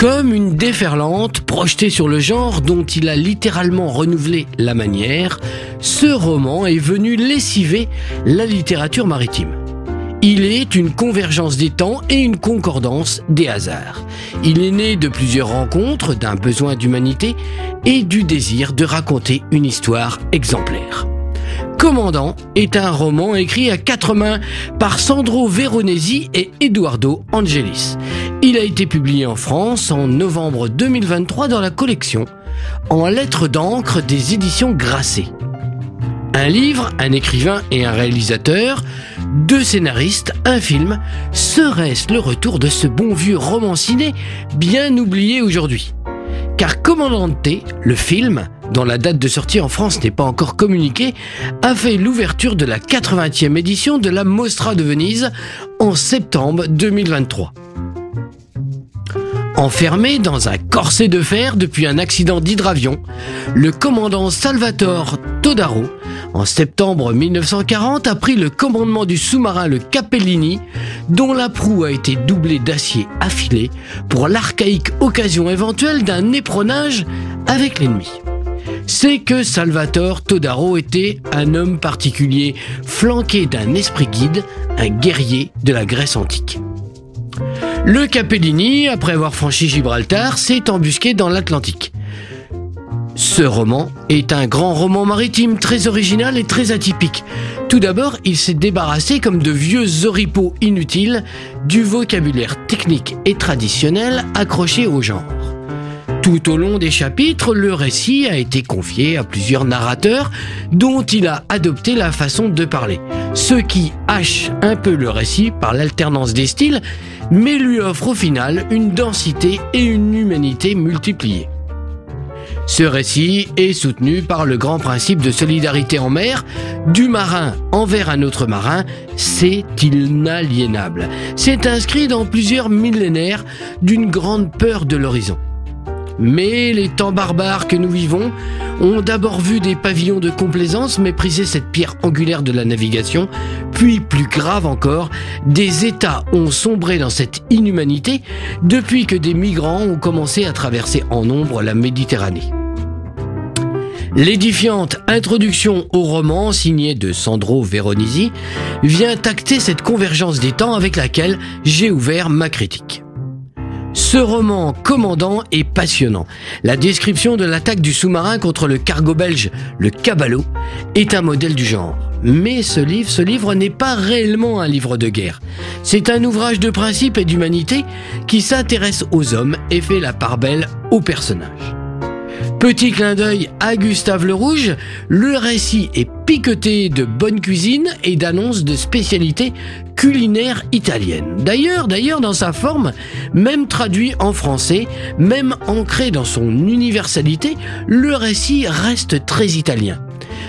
Comme une déferlante projetée sur le genre dont il a littéralement renouvelé la manière, ce roman est venu lessiver la littérature maritime. Il est une convergence des temps et une concordance des hasards. Il est né de plusieurs rencontres, d'un besoin d'humanité et du désir de raconter une histoire exemplaire. Commandant est un roman écrit à quatre mains par Sandro Veronesi et Eduardo Angelis. Il a été publié en France en novembre 2023 dans la collection En lettres d'encre des éditions Grasset. Un livre, un écrivain et un réalisateur, deux scénaristes, un film, serait-ce le retour de ce bon vieux romanciné bien oublié aujourd'hui? Car Commandante, le film, dont la date de sortie en France n'est pas encore communiquée, a fait l'ouverture de la 80e édition de la Mostra de Venise en septembre 2023. Enfermé dans un corset de fer depuis un accident d'hydravion, le commandant Salvatore Todaro, en septembre 1940, a pris le commandement du sous-marin le Capellini, dont la proue a été doublée d'acier affilé pour l'archaïque occasion éventuelle d'un éperonnage avec l'ennemi. C'est que Salvatore Todaro était un homme particulier, flanqué d'un esprit guide, un guerrier de la Grèce antique. Le Capellini, après avoir franchi Gibraltar, s'est embusqué dans l'Atlantique. Ce roman est un grand roman maritime très original et très atypique. Tout d'abord, il s'est débarrassé comme de vieux oripeaux inutiles du vocabulaire technique et traditionnel accroché au genre. Tout au long des chapitres, le récit a été confié à plusieurs narrateurs dont il a adopté la façon de parler, ce qui hache un peu le récit par l'alternance des styles, mais lui offre au final une densité et une humanité multipliées. Ce récit est soutenu par le grand principe de solidarité en mer, du marin envers un autre marin, c'est inaliénable. C'est inscrit dans plusieurs millénaires d'une grande peur de l'horizon. Mais les temps barbares que nous vivons ont d'abord vu des pavillons de complaisance mépriser cette pierre angulaire de la navigation, puis plus grave encore, des États ont sombré dans cette inhumanité depuis que des migrants ont commencé à traverser en nombre la Méditerranée. L'édifiante introduction au roman signé de Sandro Veronesi vient acter cette convergence des temps avec laquelle j'ai ouvert ma critique. Ce roman commandant est passionnant. La description de l'attaque du sous-marin contre le cargo belge, le Caballo, est un modèle du genre. Mais ce livre, ce livre n'est pas réellement un livre de guerre. C'est un ouvrage de principe et d'humanité qui s'intéresse aux hommes et fait la part belle aux personnages. Petit clin d'œil à Gustave le Rouge, le récit est piqueté de bonne cuisine et d'annonces de spécialités culinaires italiennes. D'ailleurs, d'ailleurs, dans sa forme, même traduit en français, même ancré dans son universalité, le récit reste très italien.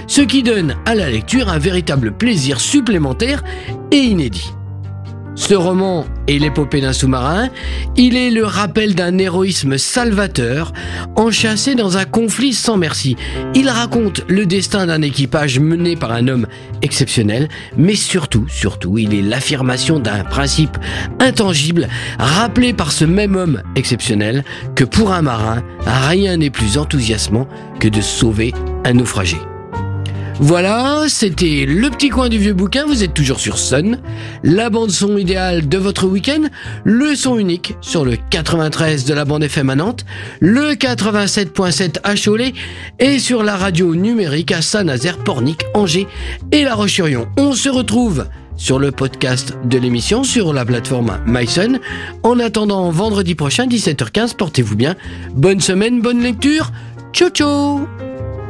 Ce qui donne à la lecture un véritable plaisir supplémentaire et inédit. Ce roman est l'épopée d'un sous-marin, il est le rappel d'un héroïsme salvateur, enchâssé dans un conflit sans merci. Il raconte le destin d'un équipage mené par un homme exceptionnel, mais surtout, surtout, il est l'affirmation d'un principe intangible, rappelé par ce même homme exceptionnel, que pour un marin, rien n'est plus enthousiasmant que de sauver un naufragé. Voilà, c'était le petit coin du vieux bouquin, vous êtes toujours sur Sun, la bande son idéale de votre week-end, le son unique sur le 93 de la bande FM à le 87.7 à Cholet et sur la radio numérique à Saint-Nazaire, Pornic, Angers et La Roche-sur-Yon. On se retrouve sur le podcast de l'émission sur la plateforme MySun. En attendant vendredi prochain 17h15, portez-vous bien. Bonne semaine, bonne lecture. Ciao ciao